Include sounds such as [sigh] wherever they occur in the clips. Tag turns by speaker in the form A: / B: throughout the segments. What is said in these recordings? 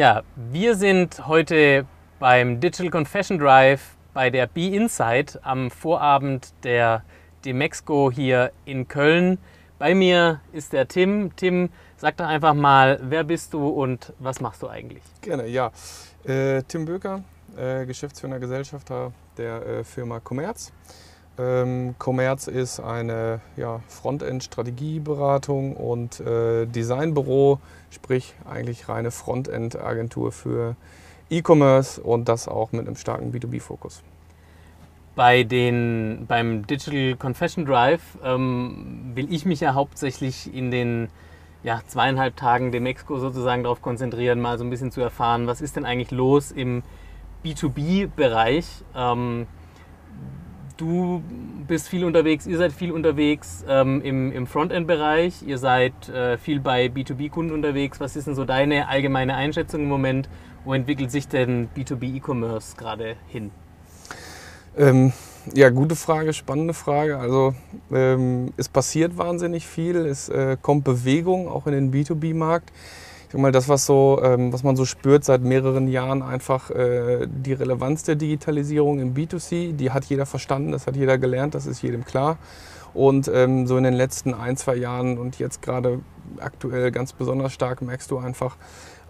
A: Ja, wir sind heute beim Digital Confession Drive bei der Be Insight am Vorabend der Demexco hier in Köln. Bei mir ist der Tim. Tim, sag doch einfach mal, wer bist du und was machst du eigentlich?
B: Gerne, ja. Äh, Tim Böker, äh, Geschäftsführer Gesellschafter der äh, Firma Commerz. Ähm, Commerz ist eine ja, Frontend-Strategieberatung und äh, Designbüro, sprich eigentlich reine Frontend-Agentur für E-Commerce und das auch mit einem starken B2B-Fokus.
A: Bei den, beim Digital Confession Drive ähm, will ich mich ja hauptsächlich in den ja, zweieinhalb Tagen dem Exco sozusagen darauf konzentrieren, mal so ein bisschen zu erfahren, was ist denn eigentlich los im B2B-Bereich. Ähm, du bist viel unterwegs, ihr seid viel unterwegs ähm, im, im Frontend-Bereich, ihr seid äh, viel bei B2B-Kunden unterwegs. Was ist denn so deine allgemeine Einschätzung im Moment? Wo entwickelt sich denn B2B-E-Commerce gerade hin?
B: Ähm, ja, gute Frage, spannende Frage. Also ähm, es passiert wahnsinnig viel, es äh, kommt Bewegung auch in den B2B-Markt. Ich sag mal, das, was, so, ähm, was man so spürt seit mehreren Jahren, einfach äh, die Relevanz der Digitalisierung im B2C, die hat jeder verstanden, das hat jeder gelernt, das ist jedem klar. Und ähm, so in den letzten ein, zwei Jahren und jetzt gerade aktuell ganz besonders stark merkst du einfach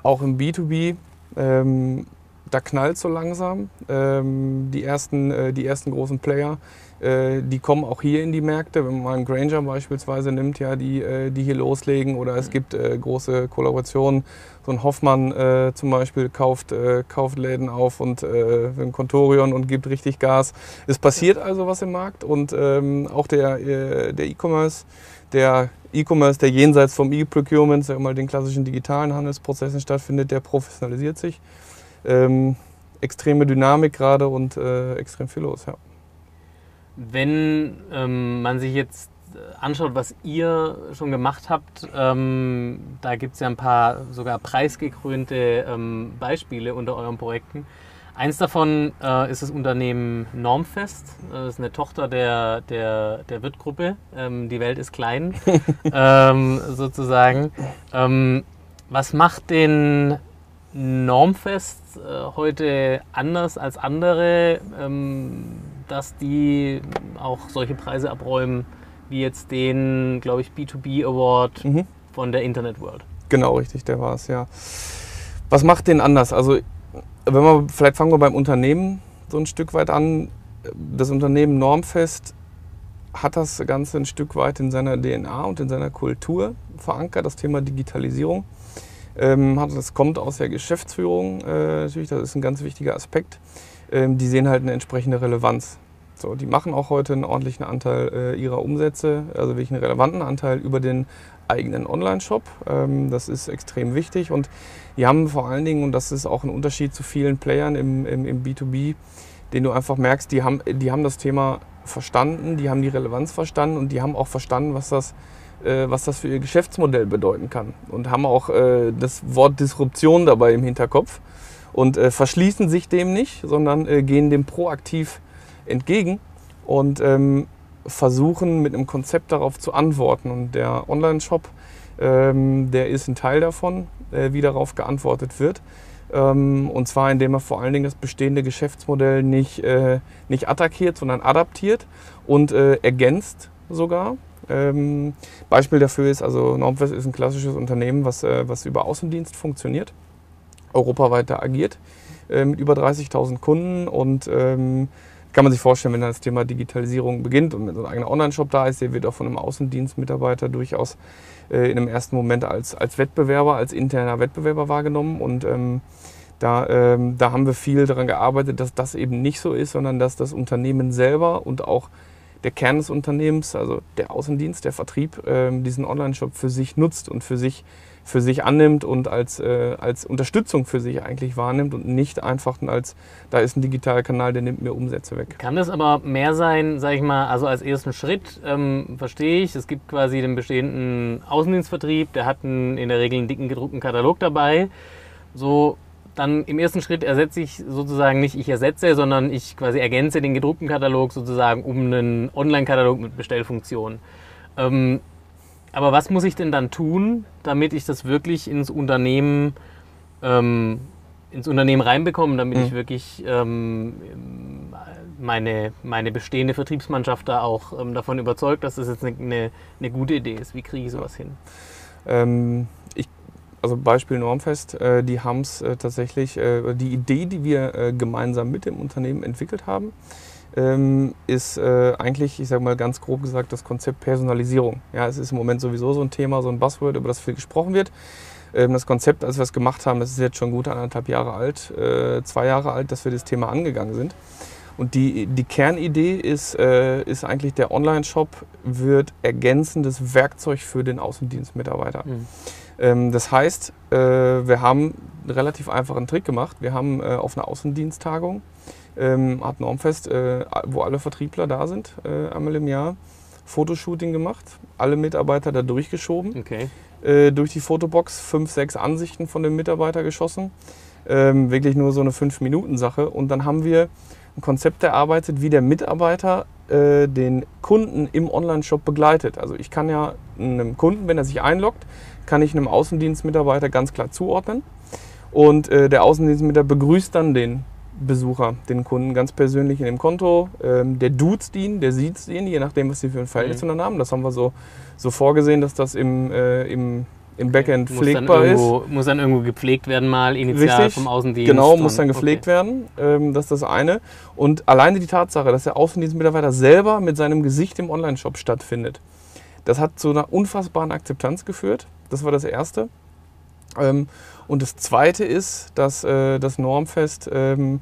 B: auch im B2B, ähm, da knallt so langsam. Ähm, die, ersten, äh, die ersten großen Player, die kommen auch hier in die Märkte. Wenn man Granger beispielsweise nimmt, ja, die, äh, die hier loslegen. Oder es gibt äh, große Kollaborationen. So ein Hoffmann äh, zum Beispiel kauft, äh, kauft Läden auf und ein Contorion und gibt richtig Gas. Es passiert also was im Markt und ähm, auch der, der E-Commerce, der E-Commerce, der jenseits vom E-Procurement, sag mal, den klassischen digitalen Handelsprozessen stattfindet, der professionalisiert sich ähm, extreme Dynamik gerade und äh, extrem viel los. Ja.
A: Wenn ähm, man sich jetzt anschaut, was ihr schon gemacht habt, ähm, da gibt es ja ein paar sogar preisgekrönte ähm, Beispiele unter euren Projekten. Eins davon äh, ist das Unternehmen Normfest. Das ist eine Tochter der, der, der Wirtgruppe. Ähm, die Welt ist klein, [laughs] ähm, sozusagen. Ähm, was macht den Normfest äh, heute anders als andere, ähm, dass die auch solche Preise abräumen, wie jetzt den, glaube ich, B2B Award mhm. von der Internet World.
B: Genau, richtig, der war es, ja. Was macht den anders? Also, wenn wir, vielleicht fangen wir beim Unternehmen so ein Stück weit an. Das Unternehmen Normfest hat das Ganze ein Stück weit in seiner DNA und in seiner Kultur verankert, das Thema Digitalisierung. Ähm, das kommt aus der Geschäftsführung äh, natürlich, das ist ein ganz wichtiger Aspekt. Ähm, die sehen halt eine entsprechende Relevanz. So, die machen auch heute einen ordentlichen Anteil äh, ihrer Umsätze, also wirklich einen relevanten Anteil über den eigenen Online-Shop. Ähm, das ist extrem wichtig und die haben vor allen Dingen, und das ist auch ein Unterschied zu vielen Playern im, im, im B2B, den du einfach merkst, die haben, die haben das Thema verstanden, die haben die Relevanz verstanden und die haben auch verstanden, was das äh, was das für ihr Geschäftsmodell bedeuten kann. Und haben auch äh, das Wort Disruption dabei im Hinterkopf und äh, verschließen sich dem nicht, sondern gehen dem proaktiv entgegen und ähm, versuchen mit einem Konzept darauf zu antworten. Und der Online-Shop, ähm, der ist ein Teil davon, wie darauf geantwortet wird. Ähm, und zwar indem er vor allen Dingen das bestehende Geschäftsmodell nicht, nicht attackiert, sondern adaptiert und ergänzt sogar. Ähm, Beispiel dafür ist, also Normfest ist ein klassisches Unternehmen, was, äh, was über Außendienst funktioniert, europaweit agiert, äh, mit über 30.000 Kunden. Und ähm, kann man sich vorstellen, wenn dann das Thema Digitalisierung beginnt und so ein eigener Online-Shop da ist, der wird auch von einem Außendienstmitarbeiter durchaus äh, in einem ersten Moment als, als Wettbewerber, als interner Wettbewerber wahrgenommen. Und ähm, da, ähm, da haben wir viel daran gearbeitet, dass das eben nicht so ist, sondern dass das Unternehmen selber und auch der Kern des Unternehmens, also der Außendienst, der Vertrieb, ähm, diesen Online-Shop für sich nutzt und für sich, für sich annimmt und als, äh, als Unterstützung für sich eigentlich wahrnimmt und nicht einfach als, da ist ein digitaler Kanal, der nimmt mir Umsätze weg.
A: Kann das aber mehr sein, sage ich mal, also als ersten Schritt ähm, verstehe ich, es gibt quasi den bestehenden Außendienstvertrieb, der hat einen, in der Regel einen dicken gedruckten Katalog dabei. So dann im ersten Schritt ersetze ich sozusagen nicht ich ersetze, sondern ich quasi ergänze den gedruckten Katalog sozusagen um einen Online-Katalog mit Bestellfunktion. Ähm, aber was muss ich denn dann tun, damit ich das wirklich ins Unternehmen ähm, ins Unternehmen reinbekommen, damit
B: Mhm.
A: ich wirklich ähm, meine, meine bestehende Vertriebsmannschaft da auch ähm, davon überzeugt, dass das jetzt eine, eine, eine gute Idee ist. Wie kriege ich sowas hin?
B: Ähm, ich, also Beispiel Normfest, äh, die haben es äh, tatsächlich, äh, die Idee, die wir äh, gemeinsam mit dem Unternehmen entwickelt haben, ähm, ist äh, eigentlich, ich sage mal ganz grob gesagt, das Konzept Personalisierung. Ja, es ist im Moment sowieso so ein Thema, so ein Buzzword, über das viel gesprochen wird. Ähm, das Konzept, als wir es gemacht haben, das ist jetzt schon gut anderthalb Jahre alt, äh, zwei Jahre alt, dass wir das Thema angegangen sind. Und die, die Kernidee ist, äh, ist eigentlich, der Online-Shop wird ergänzendes Werkzeug für den Außendienstmitarbeiter.
A: Mhm.
B: Ähm, das heißt, äh, wir haben einen relativ einfachen Trick gemacht. Wir haben äh, auf einer Außendiensttagung, ähm, hat Normfest, äh, wo alle Vertriebler da sind, äh, einmal im Jahr, Fotoshooting gemacht, alle Mitarbeiter da durchgeschoben,
A: Okay.
B: äh, durch die Fotobox fünf, sechs Ansichten von dem Mitarbeiter geschossen. Ähm, wirklich nur so eine Fünf-Minuten-Sache. Und dann haben wir ein Konzept erarbeitet, wie der Mitarbeiter äh, den Kunden im Online-Shop begleitet. Also ich kann ja einem Kunden, wenn er sich einloggt, kann ich einem Außendienstmitarbeiter ganz klar zuordnen. Und äh, der Außendienstmitarbeiter begrüßt dann den Besucher, den Kunden ganz persönlich in dem Konto. Ähm, der duzt ihn, der sieht ihn, je nachdem, was sie für ein Verhältnis
A: Mhm.
B: zueinander haben. Das haben wir so, so vorgesehen, dass das im, äh, im, im Backend
A: muss
B: pflegbar
A: dann
B: ist.
A: irgendwo, Muss dann irgendwo gepflegt werden, mal initial
B: Richtig,
A: vom Außendienst.
B: Genau, muss dann gepflegt
A: okay.
B: werden. Ähm, das ist das eine. Und alleine die Tatsache, dass der Außendienstmitarbeiter selber mit seinem Gesicht im Onlineshop stattfindet, das hat zu einer unfassbaren Akzeptanz geführt. Das war das Erste. Ähm, und das Zweite ist, dass äh, das Normfest ähm,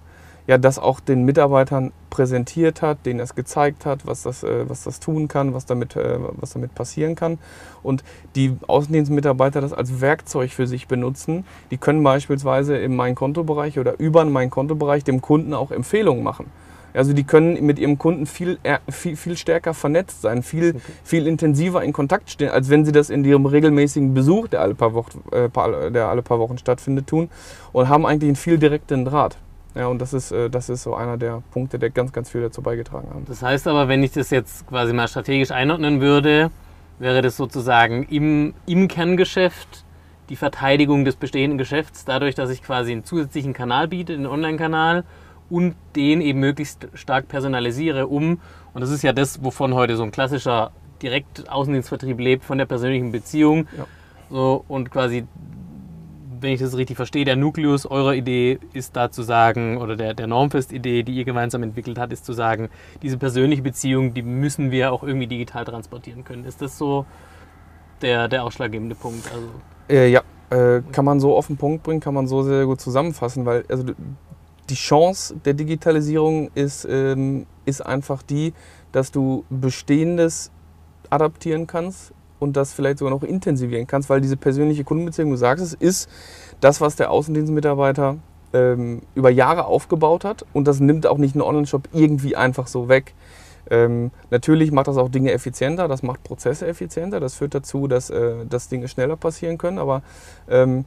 B: ja, das auch den Mitarbeitern präsentiert hat, denen es gezeigt hat, was das, äh, was das tun kann, was damit, äh, was damit passieren kann. Und die Außendienstmitarbeiter das als Werkzeug für sich benutzen. Die können beispielsweise im Mein-Konto-Bereich oder über den Mein-Konto-Bereich dem Kunden auch Empfehlungen machen. Also die können mit ihrem Kunden viel, eher- viel, viel stärker vernetzt sein, viel, viel intensiver in Kontakt stehen, als wenn sie das in ihrem regelmäßigen Besuch, der alle paar Wochen, äh, der alle paar Wochen stattfindet, tun und haben eigentlich einen viel direkteren Draht. Ja, und das ist, äh, das ist so einer der Punkte, der ganz, ganz viel dazu beigetragen haben.
A: Das heißt aber, wenn ich das jetzt quasi mal strategisch einordnen würde, wäre das sozusagen im, im Kerngeschäft die Verteidigung des bestehenden Geschäfts, dadurch, dass ich quasi einen zusätzlichen Kanal biete, den Online-Kanal, und den eben möglichst stark personalisiere, um, und das ist ja das, wovon heute so ein klassischer Direkt-Außendienstvertrieb lebt, von der persönlichen Beziehung.
B: Ja.
A: So, und quasi, wenn ich das richtig verstehe, der Nukleus eurer Idee ist da zu sagen, oder der, der Normfest-Idee, die ihr gemeinsam entwickelt habt, ist zu sagen, diese persönliche Beziehung, die müssen wir auch irgendwie digital transportieren können. Ist das so der, der ausschlaggebende Punkt? Also,
B: Äh, ja, äh, kann man so auf den Punkt bringen, kann man so sehr gut zusammenfassen, weil also die Chance der Digitalisierung ist, ähm, ist einfach die, dass du Bestehendes adaptieren kannst und das vielleicht sogar noch intensivieren kannst, weil diese persönliche Kundenbeziehung, du sagst es, ist das, was der Außendienstmitarbeiter ähm, über Jahre aufgebaut hat und das nimmt auch nicht ein Online-Shop irgendwie einfach so weg. Ähm, natürlich macht das auch Dinge effizienter, das macht Prozesse effizienter, das führt dazu, dass, äh, dass Dinge schneller passieren können, aber ähm,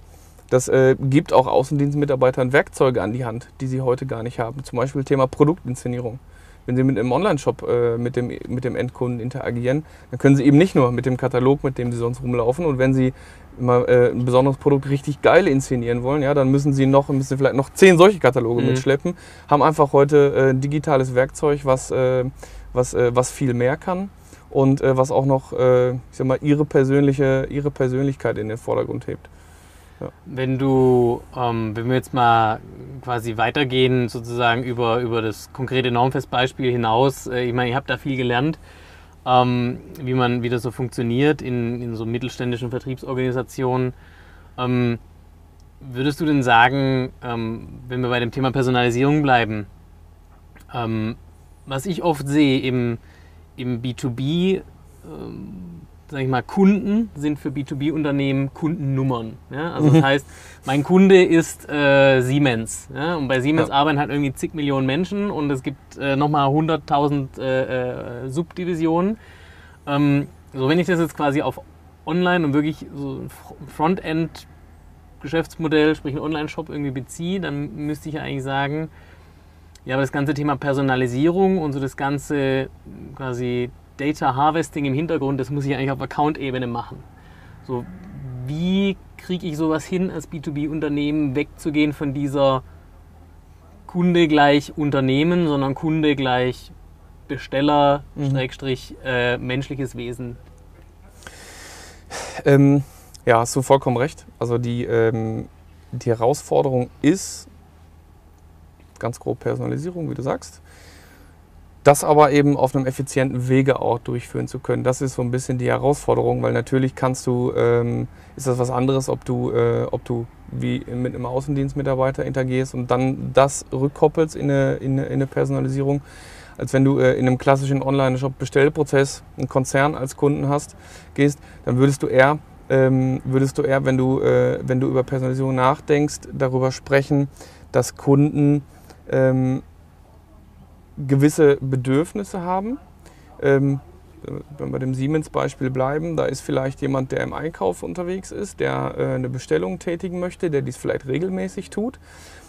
B: das äh, gibt auch Außendienstmitarbeitern Werkzeuge an die Hand, die sie heute gar nicht haben. Zum Beispiel Thema Produktinszenierung. Wenn Sie mit einem Online-Shop äh, mit, dem, mit dem Endkunden interagieren, dann können Sie eben nicht nur mit dem Katalog, mit dem Sie sonst rumlaufen. Und wenn Sie immer, äh, ein besonderes Produkt richtig geil inszenieren wollen, ja, dann müssen Sie noch, müssen vielleicht noch zehn solche Kataloge
A: Mhm.
B: mitschleppen. Haben einfach heute äh, ein digitales Werkzeug, was, äh, was, äh, was viel mehr kann und äh, was auch noch, äh, ich sag mal, ihre, persönliche, ihre Persönlichkeit in den Vordergrund hebt.
A: Wenn du, ähm, wenn wir jetzt mal quasi weitergehen, sozusagen über, über das konkrete Normfestbeispiel hinaus, äh, ich meine, ihr habt da viel gelernt, ähm, wie man, wie das so funktioniert in, in so mittelständischen Vertriebsorganisationen. Ähm, würdest du denn sagen, ähm, wenn wir bei dem Thema Personalisierung bleiben, ähm, was ich oft sehe im, im B2B, sag ich mal, Kunden sind für B2B-Unternehmen Kundennummern. Ja? Also das heißt, mein Kunde ist äh, Siemens. Ja? Und bei Siemens
B: Ja.
A: arbeiten halt irgendwie zig Millionen Menschen und es gibt äh, nochmal 100.000 äh, äh, Subdivisionen. Ähm, so, wenn ich das jetzt quasi auf Online und wirklich so ein Fr- Frontend Geschäftsmodell, sprich ein Online-Shop irgendwie beziehe, dann müsste ich ja eigentlich sagen, ja, aber das ganze Thema Personalisierung und so das ganze quasi Data Harvesting im Hintergrund, das muss ich eigentlich auf Account-Ebene machen. So, wie kriege ich sowas hin, als B2B-Unternehmen wegzugehen von dieser Kunde gleich Unternehmen, sondern Kunde gleich Besteller, mhm. Schrägstrich, äh, menschliches Wesen?
B: Ähm, ja, hast du vollkommen recht. Also die, ähm, die Herausforderung ist ganz grob Personalisierung, wie du sagst. Das aber eben auf einem effizienten Wege auch durchführen zu können. Das ist so ein bisschen die Herausforderung, weil natürlich kannst du, ähm, ist das was anderes, ob du, äh, ob du wie mit einem Außendienstmitarbeiter interagierst und dann das rückkoppelst in eine, in eine, in eine Personalisierung, als wenn du äh, in einem klassischen Online-Shop-Bestellprozess einen Konzern als Kunden hast, gehst, dann würdest du eher, ähm, würdest du eher, wenn du, äh, wenn du über Personalisierung nachdenkst, darüber sprechen, dass Kunden ähm, gewisse Bedürfnisse haben. Ähm, wenn wir bei dem Siemens-Beispiel bleiben, da ist vielleicht jemand, der im Einkauf unterwegs ist, der äh, eine Bestellung tätigen möchte, der dies vielleicht regelmäßig tut.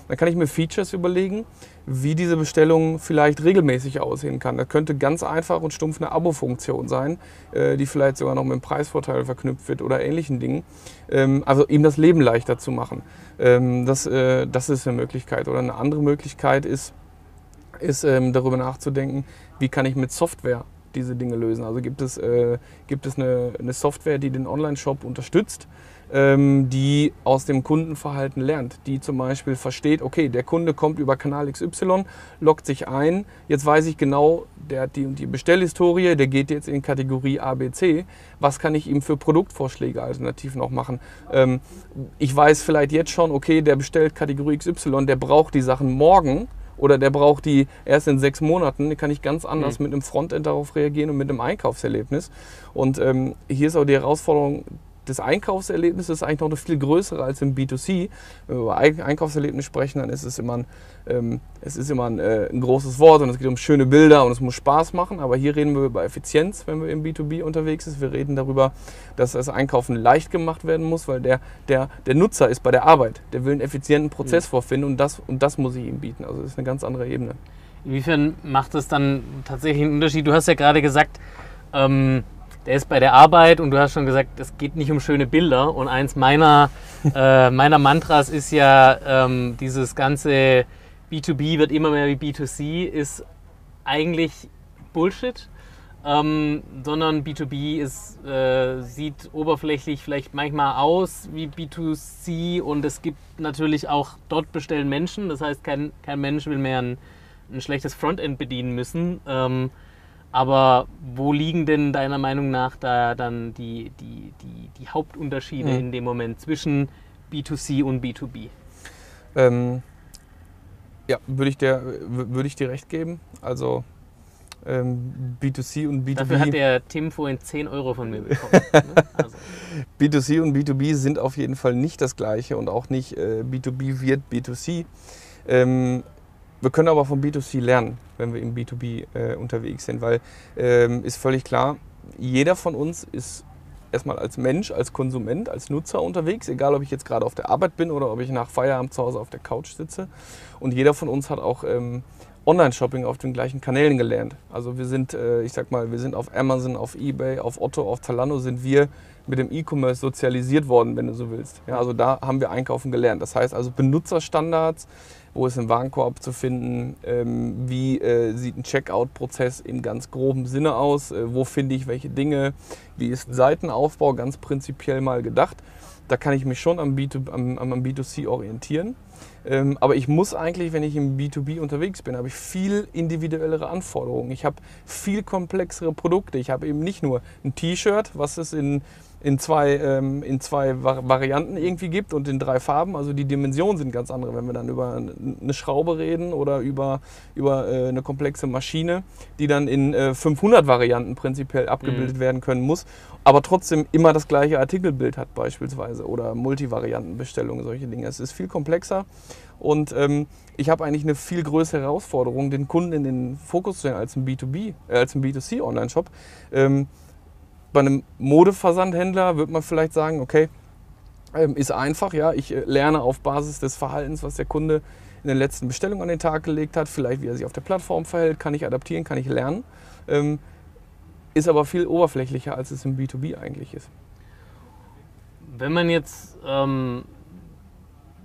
B: Dann kann ich mir Features überlegen, wie diese Bestellung vielleicht regelmäßig aussehen kann. Das könnte ganz einfach und stumpf eine Abo-Funktion sein, äh, die vielleicht sogar noch mit einem Preisvorteil verknüpft wird oder ähnlichen Dingen. Ähm, also ihm das Leben leichter zu machen. Ähm, das, äh, das ist eine Möglichkeit. Oder eine andere Möglichkeit ist, ist ähm, darüber nachzudenken, wie kann ich mit Software diese Dinge lösen. Also gibt es, äh, gibt es eine, eine Software, die den Online-Shop unterstützt, ähm, die aus dem Kundenverhalten lernt, die zum Beispiel versteht, okay, der Kunde kommt über Kanal XY, loggt sich ein, jetzt weiß ich genau, der hat die und die Bestellhistorie, der geht jetzt in Kategorie ABC, was kann ich ihm für Produktvorschläge alternativ noch machen? Ähm, ich weiß vielleicht jetzt schon, okay, der bestellt Kategorie XY, der braucht die Sachen morgen, oder der braucht die erst in sechs Monaten, da kann ich ganz anders mhm. mit einem Frontend darauf reagieren und mit einem Einkaufserlebnis. Und ähm, hier ist auch die Herausforderung, das Einkaufserlebnis ist eigentlich noch eine viel größere als im B2C. Wenn wir über Einkaufserlebnis sprechen, dann ist es immer ein, ähm, es ist immer ein, äh, ein, großes Wort und es geht um schöne Bilder und es muss Spaß machen. Aber hier reden wir über Effizienz, wenn wir im B2B unterwegs sind. Wir reden darüber, dass das Einkaufen leicht gemacht werden muss, weil der, der, der Nutzer ist bei der Arbeit. Der will einen effizienten Prozess mhm. vorfinden und das, und das muss ich ihm bieten. Also das ist eine ganz andere Ebene.
A: Inwiefern macht es dann tatsächlich einen Unterschied? Du hast ja gerade gesagt, ähm, der ist bei der Arbeit und du hast schon gesagt, es geht nicht um schöne Bilder. Und eins meiner, [laughs] äh, meiner Mantras ist ja, ähm, dieses ganze B2B wird immer mehr wie B2C, ist eigentlich Bullshit. Ähm, sondern B2B ist, äh, sieht oberflächlich vielleicht manchmal aus wie B2C und es gibt natürlich auch dort bestellen Menschen. Das heißt, kein, kein Mensch will mehr ein, ein schlechtes Frontend bedienen müssen. Ähm, aber wo liegen denn deiner Meinung nach da dann die, die, die, die Hauptunterschiede mhm. in dem Moment zwischen B2C und B2B?
B: Ähm, ja, würde ich, dir, würd ich dir recht geben. Also ähm, B2C und B2B.
A: Dafür hat der Tim vorhin 10 Euro von mir bekommen. [laughs] ne?
B: also. B2C und B2B sind auf jeden Fall nicht das gleiche und auch nicht äh, B2B wird B2C. Ähm, wir können aber vom B2C lernen, wenn wir im B2B äh, unterwegs sind, weil ähm, ist völlig klar, jeder von uns ist erstmal als Mensch, als Konsument, als Nutzer unterwegs, egal ob ich jetzt gerade auf der Arbeit bin oder ob ich nach Feierabend zu Hause auf der Couch sitze. Und jeder von uns hat auch ähm, Online-Shopping auf den gleichen Kanälen gelernt. Also wir sind, äh, ich sag mal, wir sind auf Amazon, auf Ebay, auf Otto, auf Zalando sind wir mit dem E-Commerce sozialisiert worden, wenn du so willst. Ja, also da haben wir einkaufen gelernt. Das heißt also Benutzerstandards, wo ist ein Warenkorb zu finden, ähm, wie äh, sieht ein Checkout-Prozess im ganz groben Sinne aus, äh, wo finde ich welche Dinge, wie ist Seitenaufbau ganz prinzipiell mal gedacht. Da kann ich mich schon am, B2, am, am B2C orientieren. Ähm, aber ich muss eigentlich, wenn ich im B2B unterwegs bin, habe ich viel individuellere Anforderungen. Ich habe viel komplexere Produkte. Ich habe eben nicht nur ein T-Shirt, was es in in zwei, ähm, in zwei Varianten irgendwie gibt und in drei Farben. Also die Dimensionen sind ganz andere, wenn wir dann über eine Schraube reden oder über, über äh, eine komplexe Maschine, die dann in äh, 500 Varianten prinzipiell abgebildet mhm. werden können muss, aber trotzdem immer das gleiche Artikelbild hat beispielsweise oder Multivariantenbestellungen, solche Dinge. Es ist viel komplexer und ähm, ich habe eigentlich eine viel größere Herausforderung, den Kunden in den Fokus zu stellen als ein B2B, äh, als ein B2C Online-Shop. Ähm, bei einem Modeversandhändler wird man vielleicht sagen, okay, ähm, ist einfach, ja, ich äh, lerne auf Basis des Verhaltens, was der Kunde in den letzten Bestellungen an den Tag gelegt hat, vielleicht wie er sich auf der Plattform verhält, kann ich adaptieren, kann ich lernen. Ähm, ist aber viel oberflächlicher, als es im B2B eigentlich ist.
A: wenn man jetzt ähm,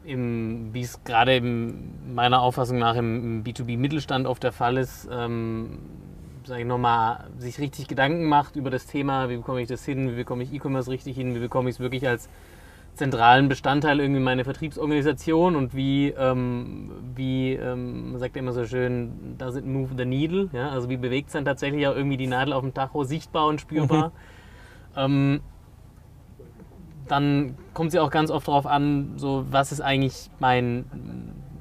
A: wie es gerade in meiner Auffassung nach im, im B2B-Mittelstand oft der Fall ist, ähm, sage ich nochmal, sich richtig Gedanken macht über das Thema, wie bekomme ich das hin, wie bekomme ich E-Commerce richtig hin, wie bekomme ich es wirklich als zentralen Bestandteil irgendwie meiner Vertriebsorganisation und wie, ähm, wie ähm, man sagt ja immer so schön, does it move the needle? Ja? Also wie bewegt es dann tatsächlich auch irgendwie die Nadel auf dem Tacho sichtbar und spürbar? Mhm. Ähm, dann kommt sie auch ganz oft darauf an, so was ist eigentlich mein,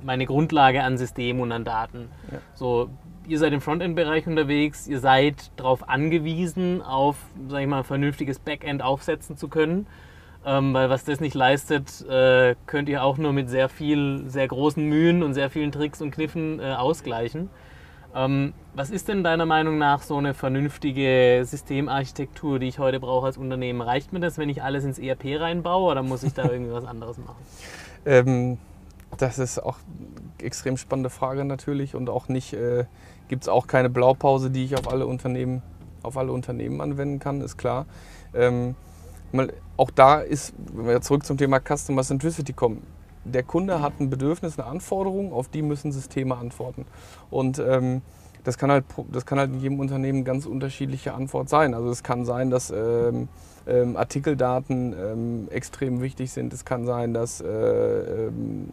A: meine Grundlage an Systemen und an Daten. Ja. So, ihr seid im Frontend-Bereich unterwegs, ihr seid darauf angewiesen, auf, sag ich mal, ein vernünftiges Backend aufsetzen zu können. Ähm, weil was das nicht leistet, äh, könnt ihr auch nur mit sehr viel, sehr großen Mühen und sehr vielen Tricks und Kniffen äh, ausgleichen. Ähm, was ist denn deiner Meinung nach so eine vernünftige Systemarchitektur, die ich heute brauche als Unternehmen? Reicht mir das, wenn ich alles ins ERP reinbaue oder muss ich da [laughs] irgendwie was anderes machen?
B: Ähm, das ist auch eine extrem spannende Frage natürlich und auch nicht, äh, gibt es auch keine Blaupause, die ich auf alle Unternehmen, auf alle Unternehmen anwenden kann, ist klar. Ähm, auch da ist, wenn wir zurück zum Thema Customer Centricity kommen, der Kunde hat ein Bedürfnis, eine Anforderung, auf die müssen Systeme antworten. Und ähm, das, kann halt, das kann halt in jedem Unternehmen ganz unterschiedliche Antwort sein. Also es kann sein, dass ähm, ähm, Artikeldaten ähm, extrem wichtig sind. Es kann sein, dass äh, ähm,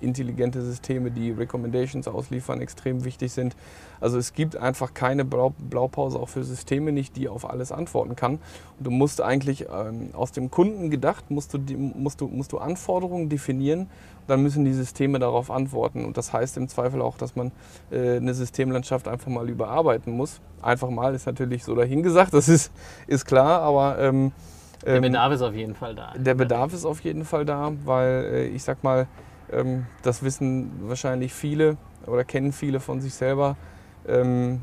B: intelligente Systeme, die Recommendations ausliefern, extrem wichtig sind. Also es gibt einfach keine Blaupause auch für Systeme nicht, die auf alles antworten kann. Und du musst eigentlich ähm, aus dem Kunden gedacht, musst du, musst, du, musst du Anforderungen definieren, dann müssen die Systeme darauf antworten. Und das heißt im Zweifel auch, dass man äh, eine Systemlandschaft einfach mal überarbeiten muss. Einfach mal ist natürlich so dahingesagt, das ist, ist klar, aber... Ähm,
A: der ähm, Bedarf ist auf jeden Fall da.
B: Der Bedarf ist auf jeden Fall da, weil äh, ich sag mal, das wissen wahrscheinlich viele oder kennen viele von sich selber, ähm,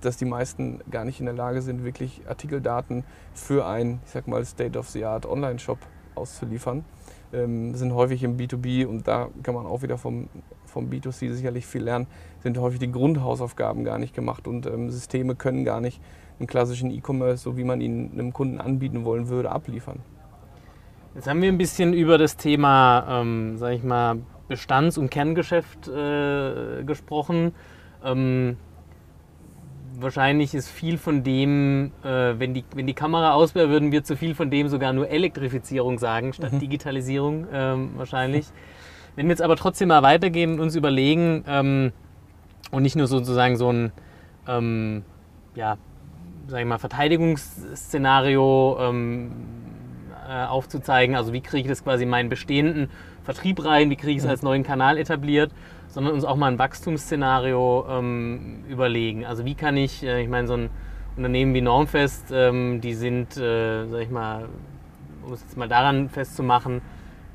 B: dass die meisten gar nicht in der Lage sind, wirklich Artikeldaten für einen, ich sag mal, State-of-the-Art Online-Shop auszuliefern. Ähm, sind häufig im B2B und da kann man auch wieder vom, vom B2C sicherlich viel lernen, sind häufig die Grundhausaufgaben gar nicht gemacht und ähm, Systeme können gar nicht einen klassischen E-Commerce, so wie man ihn einem Kunden anbieten wollen würde, abliefern.
A: Jetzt haben wir ein bisschen über das Thema, ähm, sag ich mal, Bestands- und Kerngeschäft äh, gesprochen. Ähm, wahrscheinlich ist viel von dem, äh, wenn, die, wenn die Kamera aus wäre, würden wir zu viel von dem sogar nur Elektrifizierung sagen, statt mhm. Digitalisierung ähm, wahrscheinlich. Wenn wir jetzt aber trotzdem mal weitergehen und uns überlegen ähm, und nicht nur sozusagen so ein, ähm, ja, sag ich mal, Verteidigungsszenario ähm, äh, aufzuzeigen. Also wie kriege ich das quasi in meinen bestehenden Vertrieb rein, wie kriege ich es als neuen Kanal etabliert, sondern uns auch mal ein Wachstumsszenario ähm, überlegen. Also wie kann ich, äh, ich meine, so ein Unternehmen wie Normfest, ähm, die sind, äh, sag ich mal, um es jetzt mal daran festzumachen,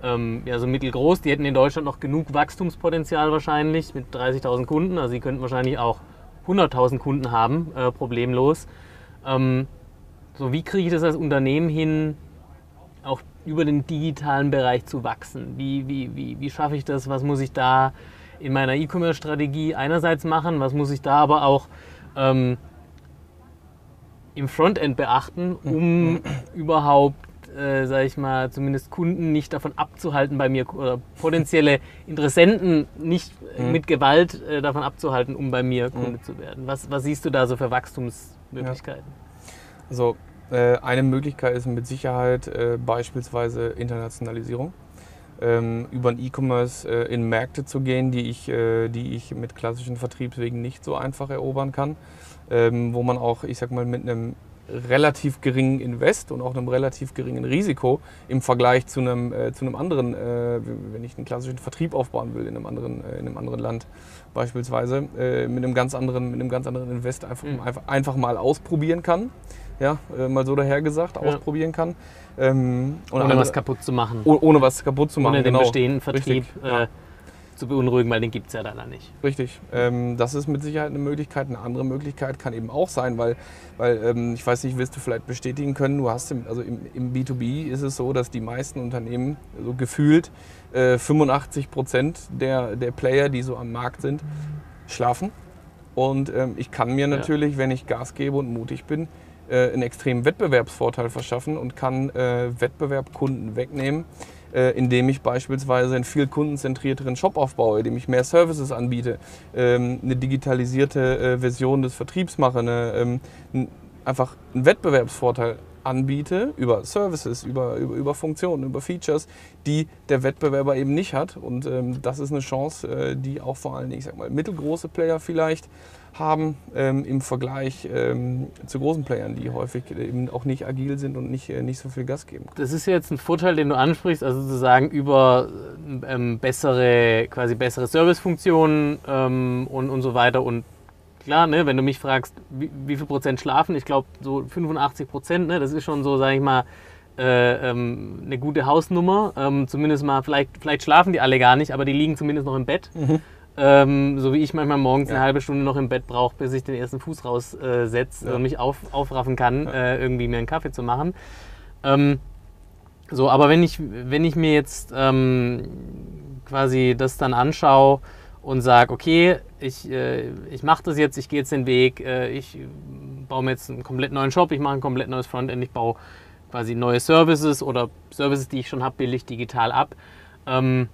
A: ähm, ja, so mittelgroß. Die hätten in Deutschland noch genug Wachstumspotenzial wahrscheinlich mit 30.000 Kunden. Also sie könnten wahrscheinlich auch 100.000 Kunden haben, äh, problemlos. Ähm, so, wie kriege ich das als Unternehmen hin, über den digitalen Bereich zu wachsen? Wie, wie, wie, wie schaffe ich das? Was muss ich da in meiner E-Commerce-Strategie einerseits machen? Was muss ich da aber auch ähm, im Frontend beachten, um mhm. überhaupt, äh, sage ich mal, zumindest Kunden nicht davon abzuhalten, bei mir oder potenzielle Interessenten nicht mhm. mit Gewalt äh, davon abzuhalten, um bei mir Kunde mhm. zu werden? Was, was siehst du da so für Wachstumsmöglichkeiten? Ja.
B: Also äh, eine Möglichkeit ist mit Sicherheit äh, beispielsweise Internationalisierung. Ähm, über den E-Commerce äh, in Märkte zu gehen, die ich, die ich mit klassischen Vertriebswegen nicht so einfach erobern kann. Ähm, wo man auch, ich sag mal, mit einem relativ geringen Invest und auch einem relativ geringen Risiko im Vergleich zu einem, äh, zu einem anderen, äh, wenn ich einen klassischen Vertrieb aufbauen will in einem anderen, äh, in einem anderen Land beispielsweise, mit einem ganz anderen, mit einem ganz anderen Invest einfach, mhm. einfach, einfach mal ausprobieren kann ja, äh, mal so dahergesagt, ausprobieren kann.
A: Ähm, ohne andere, was kaputt zu machen.
B: Ohne was kaputt zu machen,
A: ohne genau. den bestehenden Vertrieb äh, zu beunruhigen, weil den gibt es ja dann nicht.
B: Richtig. Ähm, das ist mit Sicherheit eine Möglichkeit. Eine andere Möglichkeit kann eben auch sein, weil, weil ähm, ich weiß nicht, wirst du vielleicht bestätigen können, du hast im, also im, im B2B ist es so, dass die meisten Unternehmen so gefühlt äh, 85 Prozent der, der Player, die so am Markt sind, schlafen. Und ähm, ich kann mir natürlich, ja. wenn ich Gas gebe und mutig bin, äh, einen extremen Wettbewerbsvorteil verschaffen und kann äh, Wettbewerb Kunden wegnehmen, äh, indem ich beispielsweise einen viel kundenzentrierteren Shop aufbaue, indem ich mehr Services anbiete, ähm, eine digitalisierte äh, Version des Vertriebs mache, eine, ähm, einfach einen Wettbewerbsvorteil anbiete über Services, über, über, über Funktionen, über Features, die der Wettbewerber eben nicht hat. Und ähm, das ist eine Chance, äh, die auch vor allen Dingen, ich sag mal, mittelgroße Player vielleicht haben ähm, im Vergleich ähm, zu großen Playern, die häufig eben auch nicht agil sind und nicht, äh, nicht so viel Gas geben.
A: Das ist jetzt ein Vorteil, den du ansprichst, also sozusagen über ähm, bessere, quasi bessere Servicefunktionen ähm, und, und so weiter und klar, ne, wenn du mich fragst, wie, wie viel Prozent schlafen, ich glaube so 85 Prozent, ne, das ist schon so, sage ich mal, äh, ähm, eine gute Hausnummer. Ähm, zumindest mal, vielleicht, vielleicht schlafen die alle gar nicht, aber die liegen zumindest noch im Bett. Mhm. Ähm, so wie ich manchmal morgens ja. eine halbe Stunde noch im Bett brauche, bis ich den ersten Fuß raussetze äh, ja. und mich auf, aufraffen kann, ja. äh, irgendwie mir einen Kaffee zu machen. Ähm, so, aber wenn ich, wenn ich mir jetzt ähm, quasi das dann anschaue, und sage, okay, ich, äh, ich mache das jetzt, ich gehe jetzt den Weg, äh, ich baue mir jetzt einen komplett neuen Shop, ich mache ein komplett neues Frontend, ich baue quasi neue Services oder Services, die ich schon habe, billig digital ab. Ähm,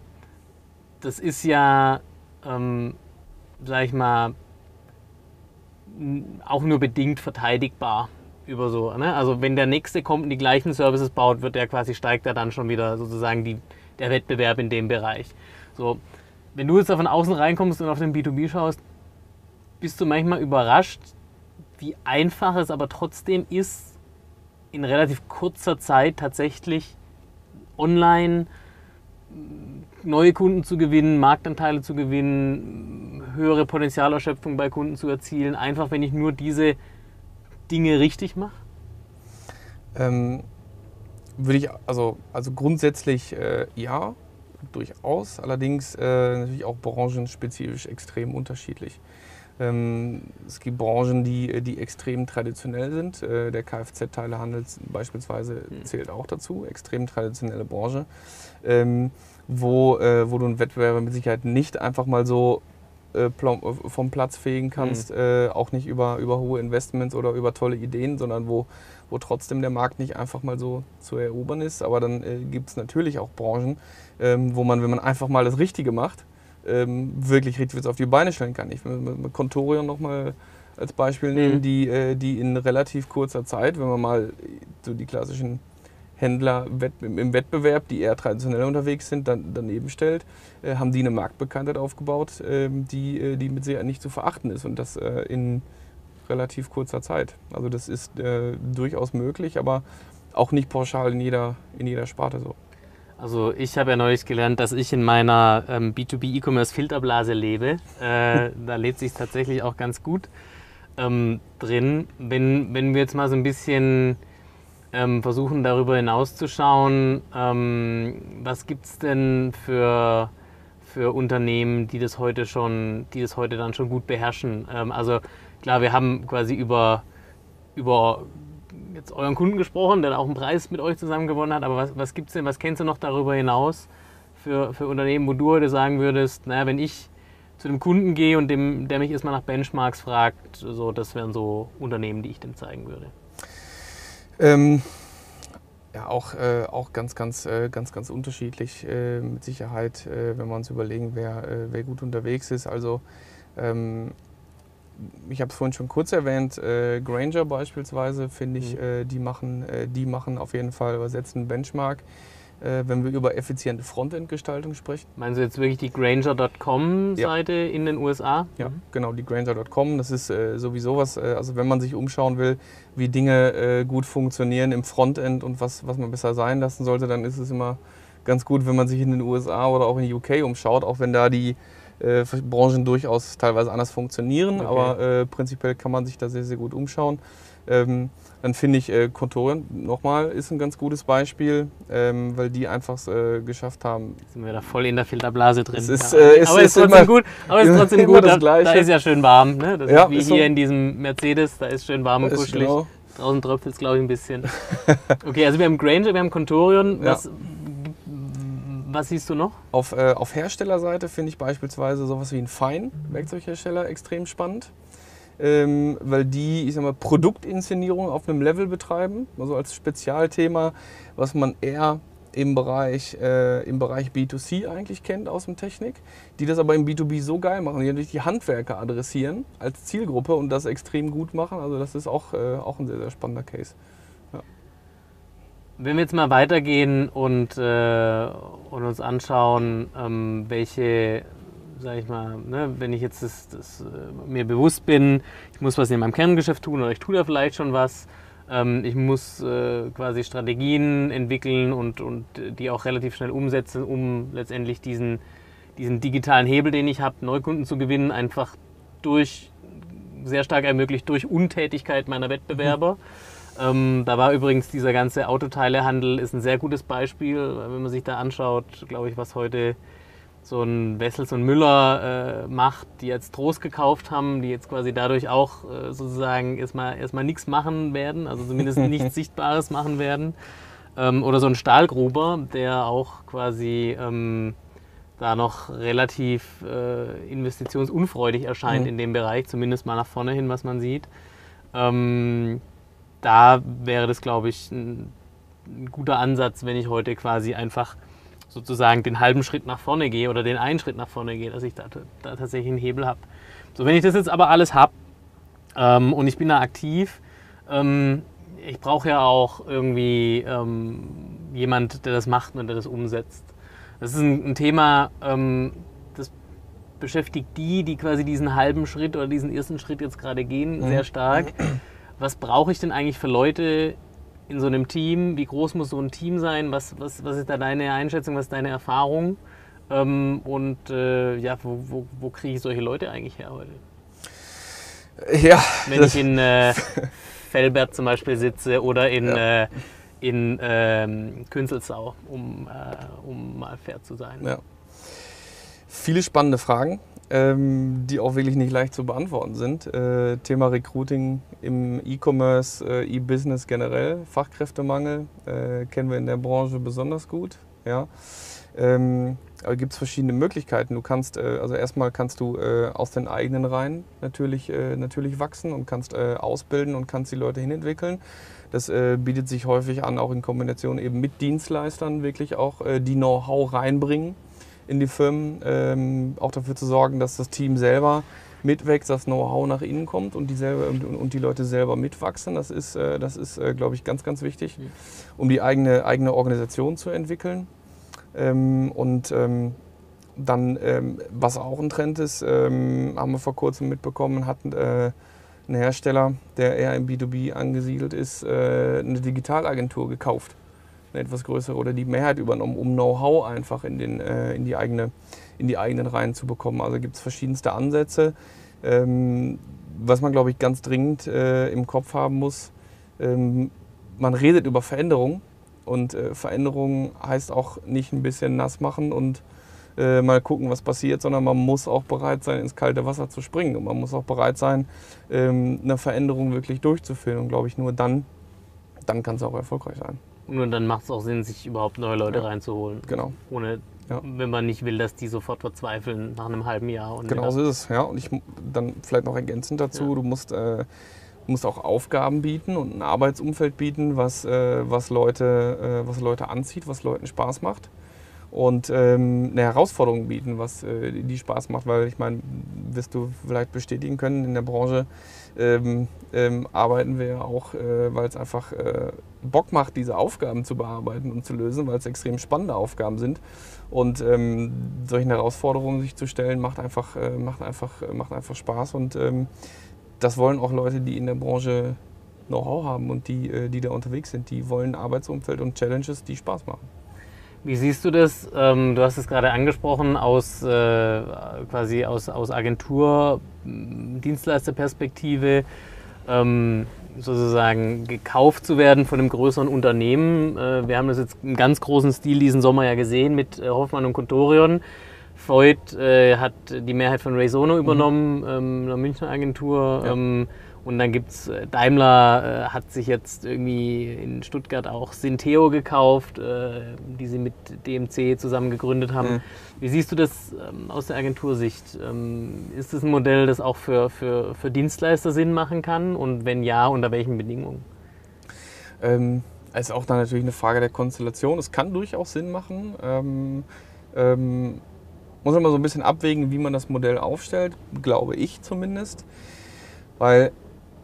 A: das ist ja, ähm, sag ich mal, auch nur bedingt verteidigbar über so. Ne? Also wenn der nächste kommt und die gleichen Services baut, wird der quasi steigt er dann schon wieder sozusagen die, der Wettbewerb in dem Bereich. So, wenn du jetzt da von außen reinkommst und auf den B2B schaust, bist du manchmal überrascht, wie einfach es aber trotzdem ist, in relativ kurzer Zeit tatsächlich online neue Kunden zu gewinnen, Marktanteile zu gewinnen, höhere Potenzialerschöpfung bei Kunden zu erzielen, einfach wenn ich nur diese Dinge richtig mache?
B: Ähm, würde ich, also, also grundsätzlich äh, ja durchaus, allerdings äh, natürlich auch branchenspezifisch extrem unterschiedlich. Ähm, es gibt Branchen, die, die extrem traditionell sind. Äh, der Kfz-Teilehandel beispielsweise hm. zählt auch dazu, extrem traditionelle Branche, ähm, wo, äh, wo du einen Wettbewerber mit Sicherheit nicht einfach mal so äh, vom Platz fegen kannst, mhm. auch nicht über, über hohe Investments oder über tolle Ideen, sondern wo, wo trotzdem der Markt nicht einfach mal so zu erobern ist. Aber dann gibt es natürlich auch Branchen, ähm, wo man, wenn man einfach mal das Richtige macht, ähm, wirklich was auf die Beine stellen kann. Ich will mal Contorion nochmal als Beispiel nehmen, mhm. die, äh, die in relativ kurzer Zeit, wenn man mal so die klassischen Händler im Wettbewerb, die eher traditionell unterwegs sind, dann, daneben stellt, äh, haben die eine Marktbekanntheit aufgebaut, ähm, die, äh, die mit sehr nicht zu verachten ist. Und das äh, in relativ kurzer Zeit. Also das ist äh, durchaus möglich, aber auch nicht pauschal in jeder, in jeder Sparte so.
A: Also ich habe ja neulich gelernt, dass ich in meiner ähm, B2B E-Commerce Filterblase lebe. Äh, [laughs] da lebt sich tatsächlich auch ganz gut ähm, drin. Wenn, wenn wir jetzt mal so ein bisschen ähm, versuchen darüber hinauszuschauen, ähm, was gibt es denn für, für Unternehmen, die das heute schon, die das heute dann schon gut beherrschen? Ähm, also klar, wir haben quasi über, über jetzt euren Kunden gesprochen, der auch einen Preis mit euch zusammen gewonnen hat, aber was, was gibt's denn, was kennst du noch darüber hinaus für, für Unternehmen, wo du heute sagen würdest, naja, wenn ich zu dem Kunden gehe und dem, der mich erstmal nach Benchmarks fragt, so, das wären so Unternehmen, die ich dem zeigen würde.
B: Ähm, ja, auch, äh, auch ganz, ganz, äh, ganz, ganz unterschiedlich äh, mit Sicherheit, äh, wenn wir uns überlegen, wer, äh, wer gut unterwegs ist. Also ähm, ich habe es vorhin schon kurz erwähnt, äh, Granger beispielsweise, finde ich, mhm. äh, die, machen, äh, die machen auf jeden Fall, übersetzen Benchmark, äh, wenn wir über effiziente Frontend-Gestaltung sprechen.
A: Meinen Sie jetzt wirklich die Granger.com-Seite ja. in den USA?
B: Ja, mhm. genau, die Granger.com. Das ist äh, sowieso was, äh, also wenn man sich umschauen will, wie Dinge gut funktionieren im Frontend und was, was man besser sein lassen sollte, dann ist es immer ganz gut, wenn man sich in den USA oder auch in UK umschaut, auch wenn da die äh, Branchen durchaus teilweise anders funktionieren, okay. aber äh, prinzipiell kann man sich da sehr, sehr gut umschauen. Ähm, dann finde ich äh, Kontoren nochmal ist ein ganz gutes Beispiel, ähm, weil die einfach äh, geschafft haben.
A: Jetzt sind wir da voll in der Filterblase drin. Es
B: ist, ja. äh, es
A: aber ist, ist trotzdem gut. Aber ist trotzdem [laughs] gut. Da, da, ist ja schön warm. Ne? Das ja, ist wie ist hier so. in diesem Mercedes. Da ist schön warm und kuschelig. Genau. Draußen tröpfelt es, glaube ich, ein bisschen. [laughs] Okay, also wir haben Granger, wir haben Contorion. Was, ja. Was siehst du noch?
B: Auf, äh, auf Herstellerseite finde ich beispielsweise sowas wie ein Fein, Werkzeughersteller, extrem spannend. ähm, weil die, ich sag mal, Produktinszenierung auf einem Level betreiben, also als Spezialthema, was man eher im Bereich, äh, im Bereich B2C eigentlich kennt aus dem Technik, die das aber im B2B so geil machen, die natürlich die Handwerker adressieren als Zielgruppe und das extrem gut machen. Also das ist auch, äh, auch ein sehr, sehr spannender Case.
A: Wenn wir jetzt mal weitergehen und, äh, und uns anschauen, ähm, welche, sag ich mal, ne, wenn ich jetzt das, das, äh, mir bewusst bin, ich muss was in meinem Kerngeschäft tun oder ich tue da vielleicht schon was, ähm, ich muss äh, quasi Strategien entwickeln und, und die auch relativ schnell umsetzen, um letztendlich diesen, diesen digitalen Hebel, den ich habe, Neukunden zu gewinnen, einfach durch sehr stark ermöglicht durch Untätigkeit meiner Wettbewerber. Mhm. Ähm, da war übrigens dieser ganze Autoteilehandel ist ein sehr gutes Beispiel, wenn man sich da anschaut, glaube ich, was heute so ein Wessels und Müller äh, macht, die jetzt Trost gekauft haben, die jetzt quasi dadurch auch äh, sozusagen erstmal, erstmal nichts machen werden, also zumindest [laughs] nichts Sichtbares machen werden. Ähm, oder so ein Stahlgruber, der auch quasi ähm, da noch relativ äh, investitionsunfreudig erscheint mhm. in dem Bereich, zumindest mal nach vorne hin, was man sieht. Ähm, da wäre das, glaube ich, ein, ein guter Ansatz, wenn ich heute quasi einfach sozusagen den halben Schritt nach vorne gehe oder den einen Schritt nach vorne gehe, dass ich da, da tatsächlich einen Hebel habe. So, wenn ich das jetzt aber alles habe ähm, und ich bin da aktiv, ähm, ich brauche ja auch irgendwie ähm, jemand, der das macht und der das umsetzt. Das ist ein, ein Thema, ähm, das beschäftigt die, die quasi diesen halben Schritt oder diesen ersten Schritt jetzt gerade gehen, mhm. sehr stark. Was brauche ich denn eigentlich für Leute, in so einem Team? Wie groß muss so ein Team sein? Was, was, was ist da deine Einschätzung? Was ist deine Erfahrung? Ähm, und äh, ja, wo, wo, wo kriege ich solche Leute eigentlich her heute?
B: Ja.
A: Wenn ich in äh, [laughs] Felbert zum Beispiel sitze oder in, ja. äh, in ähm, Künzelsau, um, äh, um mal fair zu sein.
B: Ja. Viele spannende Fragen ähm, die auch wirklich nicht leicht zu beantworten sind. Äh, Thema Recruiting im E-Commerce, äh, E-Business generell, Fachkräftemangel äh, kennen wir in der Branche besonders gut. Ja. Ähm, aber gibt es verschiedene Möglichkeiten. Du kannst, äh, also erstmal kannst du äh, aus den eigenen Reihen natürlich, äh, natürlich wachsen und kannst ausbilden und kannst die Leute hinentwickeln. Das bietet sich häufig an, auch in Kombination eben mit Dienstleistern wirklich auch die Know-how reinbringen in die Firmen, ähm, auch dafür zu sorgen, dass das Team selber mitwächst, das Know-how nach innen kommt und die, selber, und, die Leute selber mitwachsen. Das ist, äh, das ist äh, glaube ich, ganz, ganz wichtig, um die eigene, eigene Organisation zu entwickeln. Ähm, und ähm, dann, ähm, was auch ein Trend ist, ähm, haben wir vor kurzem mitbekommen, hat äh, ein Hersteller, der eher im B2B angesiedelt ist, äh, eine Digitalagentur gekauft eine etwas größere oder die Mehrheit übernommen, um Know-how einfach in, den, äh, in, die eigene, in die eigenen Reihen zu bekommen. Also gibt es verschiedenste Ansätze. Ähm, was man, glaube ich, ganz dringend äh, im Kopf haben muss, ähm, man redet über Veränderung und äh, Veränderung heißt auch nicht ein bisschen nass machen und äh, mal gucken, was passiert, sondern man muss auch bereit sein, ins kalte Wasser zu springen und man muss auch bereit sein, ähm, eine Veränderung wirklich durchzuführen und glaube ich, nur dann, dann kann es auch erfolgreich sein.
A: Nur dann macht es auch Sinn, sich überhaupt neue Leute ja. reinzuholen.
B: Genau.
A: Ohne, ja. wenn man nicht will, dass die sofort verzweifeln nach einem halben Jahr.
B: Und genau so ist es, ja. Und ich dann vielleicht noch ergänzend dazu, ja. du musst, äh, musst auch Aufgaben bieten und ein Arbeitsumfeld bieten, was, äh, was, Leute, äh, was Leute anzieht, was Leuten Spaß macht und ähm, eine Herausforderung bieten, was äh, die Spaß macht, weil ich meine, wirst du vielleicht bestätigen können, in der Branche ähm, ähm, arbeiten wir ja auch, äh, weil es einfach äh, Bock macht, diese Aufgaben zu bearbeiten und zu lösen, weil es extrem spannende Aufgaben sind. Und ähm, solchen Herausforderungen sich zu stellen, macht einfach, äh, macht einfach, äh, macht einfach Spaß. Und ähm, das wollen auch Leute, die in der Branche Know-how haben und die, äh, die da unterwegs sind. Die wollen Arbeitsumfeld und Challenges, die Spaß machen.
A: Wie siehst du das? Ähm, du hast es gerade angesprochen, aus äh, quasi aus, aus Agentur, Dienstleisterperspektive ähm, sozusagen gekauft zu werden von einem größeren Unternehmen. Äh, wir haben das jetzt im ganz großen Stil diesen Sommer ja gesehen mit äh, Hoffmann und Contorion. Freud äh, hat die Mehrheit von Raysono übernommen, mhm. ähm, einer Münchner Agentur. Ja. Und dann gibt es äh, Daimler, äh, hat sich jetzt irgendwie in Stuttgart auch Sinteo gekauft, äh, die sie mit DMC zusammen gegründet haben. Mhm. Wie siehst du das ähm, aus der Agentursicht? Ähm, ist das ein Modell, das auch für, für, für Dienstleister Sinn machen kann? Und wenn ja, unter welchen Bedingungen?
B: Ähm, es ist auch dann natürlich eine Frage der Konstellation. Es kann durchaus Sinn machen. Ähm, ähm, muss man so ein bisschen abwägen, wie man das Modell aufstellt, glaube ich zumindest. Weil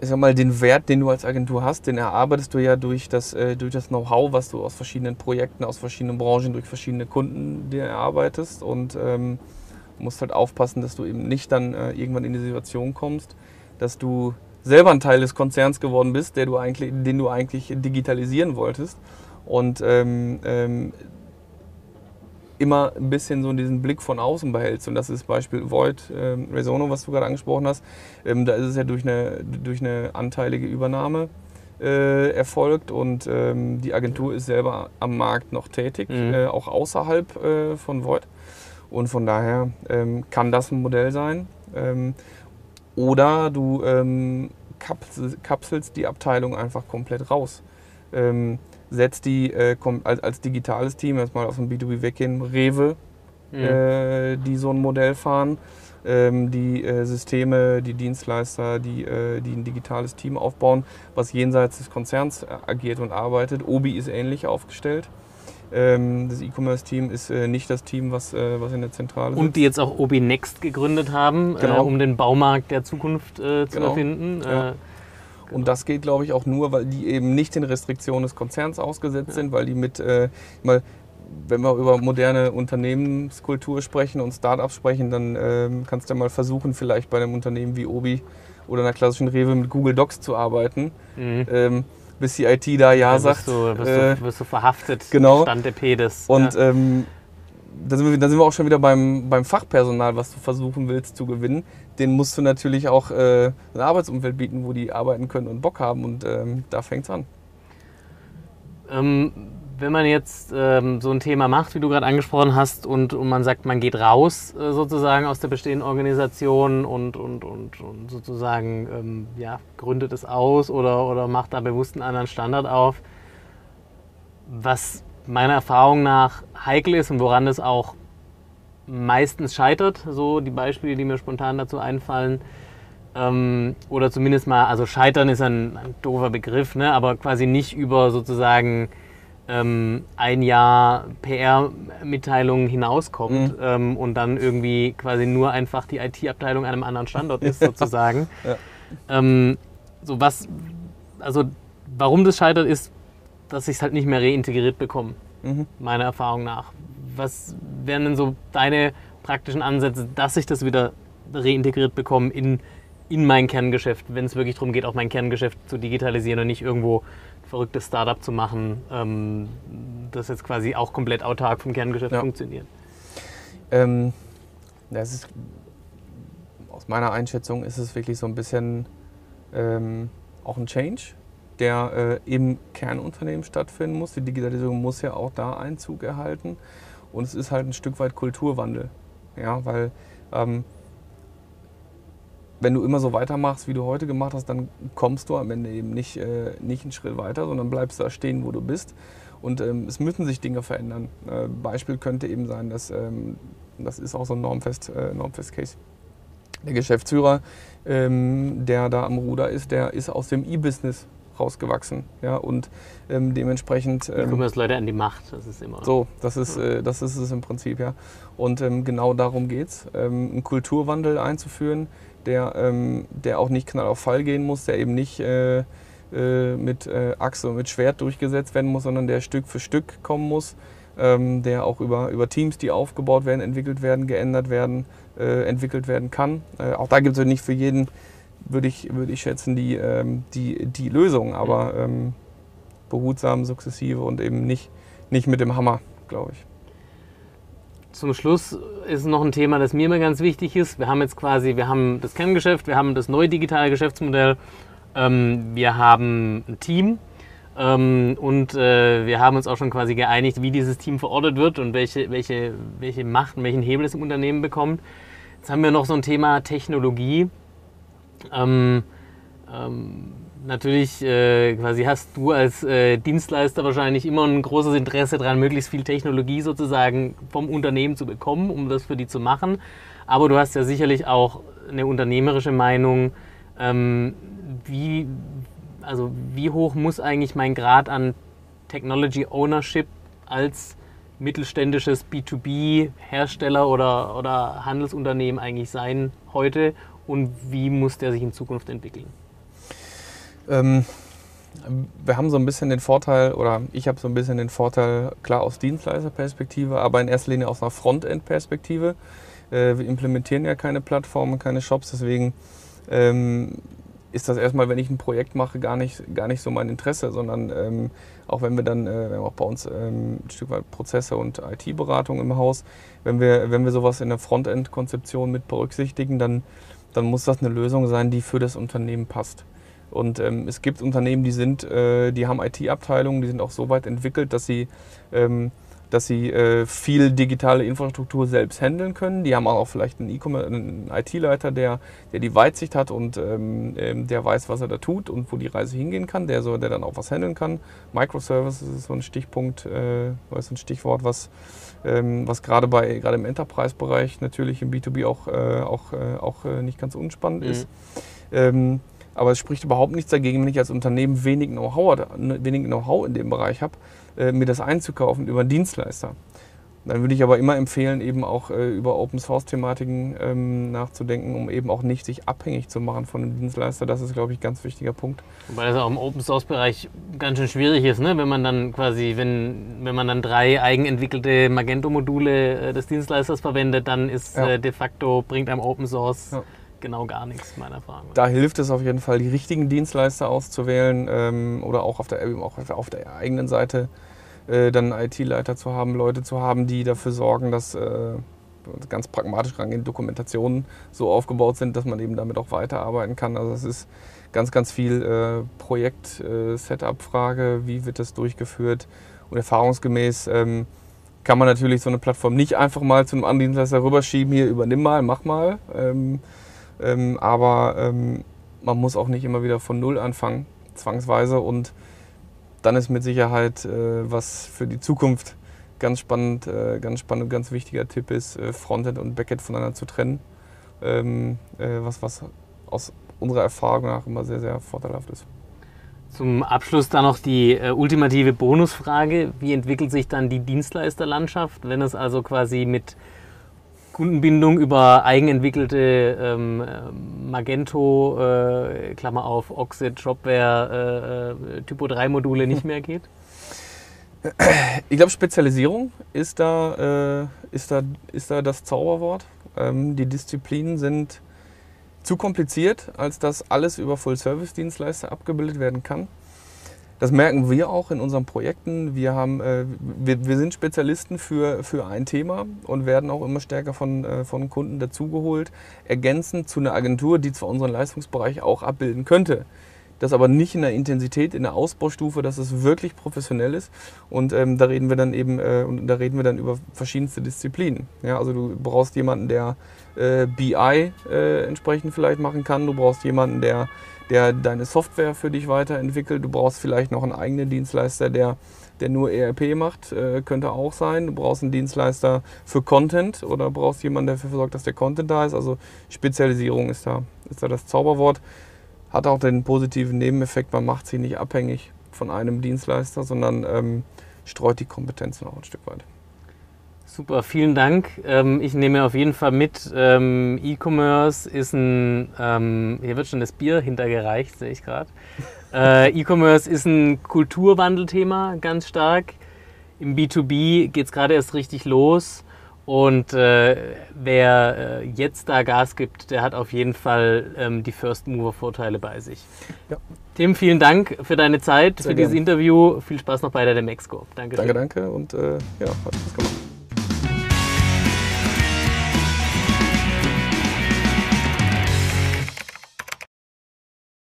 B: ich sag mal, den Wert, den du als Agentur hast, den erarbeitest du ja durch das, äh, das Know-how, was du aus verschiedenen Projekten, aus verschiedenen Branchen, durch verschiedene Kunden dir erarbeitest. Und ähm, musst halt aufpassen, dass du eben nicht dann äh, irgendwann in die Situation kommst, dass du selber ein Teil des Konzerns geworden bist, der du eigentlich, den du eigentlich digitalisieren wolltest. Und ähm, ähm, immer ein bisschen so diesen Blick von außen behältst. Und das ist Beispiel Void, ähm, Resono, was du gerade angesprochen hast. Ähm, da ist es ja durch eine, durch eine anteilige Übernahme äh, erfolgt und ähm, die Agentur ist selber am Markt noch tätig, mhm. äh, auch außerhalb äh, von Void. Und von daher ähm, kann das ein Modell sein. Ähm, oder du ähm, kapselst die Abteilung einfach komplett raus. Setzt die äh, als, als, digitales Team, erstmal aus dem B2B weggehen, Rewe, mhm. äh, die so ein Modell fahren, ähm, die äh, Systeme, die Dienstleister, die, äh, die ein digitales Team aufbauen, was jenseits des Konzerns äh, agiert und arbeitet. Obi ist ähnlich aufgestellt. Ähm, das E-Commerce-Team ist äh, nicht das Team, was, was in der Zentrale
A: ist. Und die jetzt auch Obi Next gegründet haben, genau. um den Baumarkt der Zukunft zu genau. erfinden.
B: Ja. Und das geht, glaube ich, auch nur, weil die eben nicht den Restriktionen des Konzerns ausgesetzt ja. sind, weil die mit, äh, mal, wenn wir über moderne Unternehmenskultur sprechen und Startups sprechen, dann äh, kannst du ja mal versuchen, vielleicht bei einem Unternehmen wie Obi oder einer klassischen Rewe mit Google Docs zu arbeiten. Mhm. Ähm, bis die IT da Ja, ja sagt.
A: Du, wirst, äh, du, wirst du verhaftet,
B: genau.
A: Stand der Pedes.
B: Und ja. ähm, da sind, wir, da sind wir auch schon wieder beim, beim Fachpersonal, was du versuchen willst zu gewinnen. Den musst du natürlich auch äh, ein Arbeitsumfeld bieten, wo die arbeiten können und Bock haben und ähm, da fängt es an.
A: Ähm, wenn man jetzt ähm, so ein Thema macht, wie du gerade angesprochen hast, und, und man sagt, man geht raus äh, sozusagen aus der bestehenden Organisation und, und, und, und sozusagen ähm, ja, gründet es aus oder, oder macht da bewusst einen anderen Standard auf, was meiner Erfahrung nach heikel ist und woran es auch meistens scheitert, so die Beispiele, die mir spontan dazu einfallen. Ähm, oder zumindest mal, also scheitern ist ein, ein doofer Begriff, ne? aber quasi nicht über sozusagen ähm, ein Jahr PR-Mitteilungen hinauskommt mhm. ähm, und dann irgendwie quasi nur einfach die IT-Abteilung an einem anderen Standort ist, [laughs] sozusagen. ja. Ähm, so was, also warum das scheitert, ist dass ich es halt nicht mehr reintegriert bekomme, mhm. meiner Erfahrung nach. Was wären denn so deine praktischen Ansätze, dass ich das wieder reintegriert bekomme in, in mein Kerngeschäft, wenn es wirklich darum geht, auch mein Kerngeschäft zu digitalisieren und nicht irgendwo ein verrücktes Startup zu machen, ähm, das jetzt quasi auch komplett autark vom Kerngeschäft ja. funktioniert?
B: Ähm, das ist, aus meiner Einschätzung ist es wirklich so ein bisschen ähm, auch ein Change der äh, im Kernunternehmen stattfinden muss. Die Digitalisierung muss ja auch da Einzug erhalten. Und es ist halt ein Stück weit Kulturwandel. Ja, weil ähm, wenn du immer so weitermachst, wie du heute gemacht hast, dann kommst du am Ende eben nicht, äh, nicht einen Schritt weiter, sondern bleibst da stehen, wo du bist. Und ähm, es müssen sich Dinge verändern. Äh, Beispiel könnte eben sein, dass ähm, das ist auch so ein Normfest, äh, Normfest-Case. Der Geschäftsführer, ähm, der da am Ruder ist, der ist aus dem E-Business rausgewachsen. Ja, und ähm, dementsprechend.
A: Ähm, kommen Leute an die Macht, das ist immer.
B: So, das ist, äh, das ist es im Prinzip, ja. Und ähm, genau darum geht es, ähm, einen Kulturwandel einzuführen, der, ähm, der auch nicht knall auf Fall gehen muss, der eben nicht äh, äh, mit äh, Achse und mit Schwert durchgesetzt werden muss, sondern der Stück für Stück kommen muss. Ähm, der auch über, über Teams, die aufgebaut werden, entwickelt werden, geändert werden, äh, entwickelt werden kann. Äh, auch da gibt es ja nicht für jeden würde ich, würde ich schätzen, die, ähm, die, die Lösung, aber ähm, behutsam, sukzessive und eben nicht, nicht mit dem Hammer, glaube ich.
A: Zum Schluss ist noch ein Thema, das mir immer ganz wichtig ist. Wir haben jetzt quasi, wir haben das Kerngeschäft, wir haben das neue digitale Geschäftsmodell, ähm, wir haben ein Team ähm, und äh, wir haben uns auch schon quasi geeinigt, wie dieses Team verortet wird und welche, welche, welche Macht und welchen Hebel es im Unternehmen bekommt. Jetzt haben wir noch so ein Thema Technologie. Ähm, Ähm, natürlich äh, quasi hast du als äh, Dienstleister wahrscheinlich immer ein großes Interesse daran, möglichst viel Technologie sozusagen vom Unternehmen zu bekommen, um das für die zu machen. Aber du hast ja sicherlich auch eine unternehmerische Meinung, ähm, wie, also wie hoch muss eigentlich mein Grad an Technology Ownership als mittelständisches B2B-Hersteller oder, oder Handelsunternehmen eigentlich sein heute und wie muss der sich in Zukunft entwickeln?
B: Ähm, wir haben so ein bisschen den Vorteil, oder ich habe so ein bisschen den Vorteil, klar aus Dienstleisterperspektive, aber in erster Linie aus einer Frontend-Perspektive. Äh, wir implementieren ja keine Plattformen, keine Shops, deswegen ähm, ist das erstmal, wenn ich ein Projekt mache, gar nicht, gar nicht so mein Interesse, sondern ähm, auch wenn wir dann, äh, wir haben auch bei uns ähm, ein Stück weit Prozesse und IT-Beratung im Haus, wenn wir, wenn wir sowas in der Frontend-Konzeption mit berücksichtigen, dann, dann muss das eine Lösung sein, die für das Unternehmen passt. Und ähm, es gibt Unternehmen, die sind, äh, die haben IT-Abteilungen, die sind auch so weit entwickelt, dass sie ähm, dass sie äh, viel digitale Infrastruktur selbst handeln können. Die haben auch vielleicht einen, e einen IT-Leiter, der, der die Weitsicht hat und ähm, ähm, der weiß, was er da tut und wo die Reise hingehen kann, der, so, der dann auch was handeln kann. Microservices ist so ein Stichpunkt, äh, ist ein Stichwort, was, ähm, was gerade bei gerade im Enterprise-Bereich natürlich im B2B auch, äh, auch, äh, auch äh, nicht ganz unspannend mhm. ist. Ähm, aber es spricht überhaupt nichts dagegen, wenn ich als Unternehmen wenig Know-how Know in dem Bereich habe, äh, mir das einzukaufen über einen Dienstleister. Dann würde ich aber immer empfehlen, eben auch äh, über Open Source Thematiken ähm, nachzudenken, um eben auch nicht sich abhängig zu machen von einem Dienstleister. Das ist, glaube ich, ein ganz wichtiger Punkt.
A: Wobei das auch im Open Source Bereich ganz schön schwierig ist, ne? wenn man dann quasi, wenn, wenn man dann drei eigenentwickelte Magento-Module äh, des Dienstleisters verwendet, dann ist ja. äh, de facto, bringt einem Open Source ja genau gar nichts, meiner Erfahrung.
B: Da hilft es auf jeden Fall, die richtigen Dienstleister auszuwählen ähm, oder auch auf der, auch auf der eigenen Seite äh, dann IT-Leiter zu haben, Leute zu haben, die dafür sorgen, dass äh, ganz pragmatisch rangehend Dokumentationen so aufgebaut sind, dass man eben damit auch weiterarbeiten kann. Also es ist ganz, ganz viel äh, Projekt-Setup-Frage, äh, wie wird das durchgeführt und erfahrungsgemäß ähm, kann man natürlich so eine Plattform nicht einfach mal zu einem anderen Dienstleister rüberschieben, hier übernimm mal, mach mal. Ähm, ähm, aber ähm, man muss auch nicht immer wieder von Null anfangen, zwangsweise. Und dann ist mit Sicherheit, äh, was für die Zukunft ganz spannend, äh, ganz spannend ganz wichtiger Tipp ist, äh, Frontend und Backend voneinander zu trennen. Ähm, äh, was, was aus unserer Erfahrung nach immer sehr, sehr vorteilhaft ist.
A: Zum Abschluss dann noch die äh, ultimative Bonusfrage. Wie entwickelt sich dann die Dienstleisterlandschaft, wenn es also quasi mit Kundenbindung über eigenentwickelte ähm, Magento, äh, Klammer auf, Oxid, Shopware, äh, äh Typo 3 Module nicht mehr geht?
B: Ich glaube, Spezialisierung ist da, äh, ist, da, ist da das Zauberwort. Ähm, die Disziplinen sind zu kompliziert, als dass alles über Full-Service-Dienstleister abgebildet werden kann. Das merken wir auch in unseren Projekten. Wir, haben, äh, wir, wir sind Spezialisten für, für ein Thema und werden auch immer stärker von, äh, von Kunden dazugeholt, ergänzend zu einer Agentur, die zwar unseren Leistungsbereich auch abbilden könnte. Das aber nicht in der Intensität, in der Ausbaustufe, dass es wirklich professionell ist. Und ähm, da reden wir dann eben, äh, und da reden wir dann über verschiedenste Disziplinen. Ja, also du brauchst jemanden, der äh, BI äh, entsprechend vielleicht machen kann. Du brauchst jemanden, der der deine Software für dich weiterentwickelt. Du brauchst vielleicht noch einen eigenen Dienstleister, der, der nur ERP macht, äh, könnte auch sein. Du brauchst einen Dienstleister für Content oder brauchst jemanden, der dafür sorgt, dass der Content da ist. Also Spezialisierung ist da, ist da das Zauberwort. Hat auch den positiven Nebeneffekt, man macht sich nicht abhängig von einem Dienstleister, sondern ähm, streut die Kompetenzen auch ein Stück weit.
A: Super, vielen Dank. Ähm, ich nehme auf jeden Fall mit, ähm, E-Commerce ist ein, ähm, hier wird schon das Bier hintergereicht, sehe ich gerade. [laughs] Äh, E-Commerce ist ein Kulturwandelthema ganz stark. Im B2B geht es gerade erst richtig los. Und äh, wer äh, jetzt da Gas gibt, der hat auf jeden Fall ähm, die First Mover Vorteile bei sich. Ja. Tim, vielen Dank für deine Zeit, Sehr für gern. dieses Interview. Viel Spaß noch bei der Demexco.
B: Danke. Danke, danke und äh, ja, hat Spaß gemacht.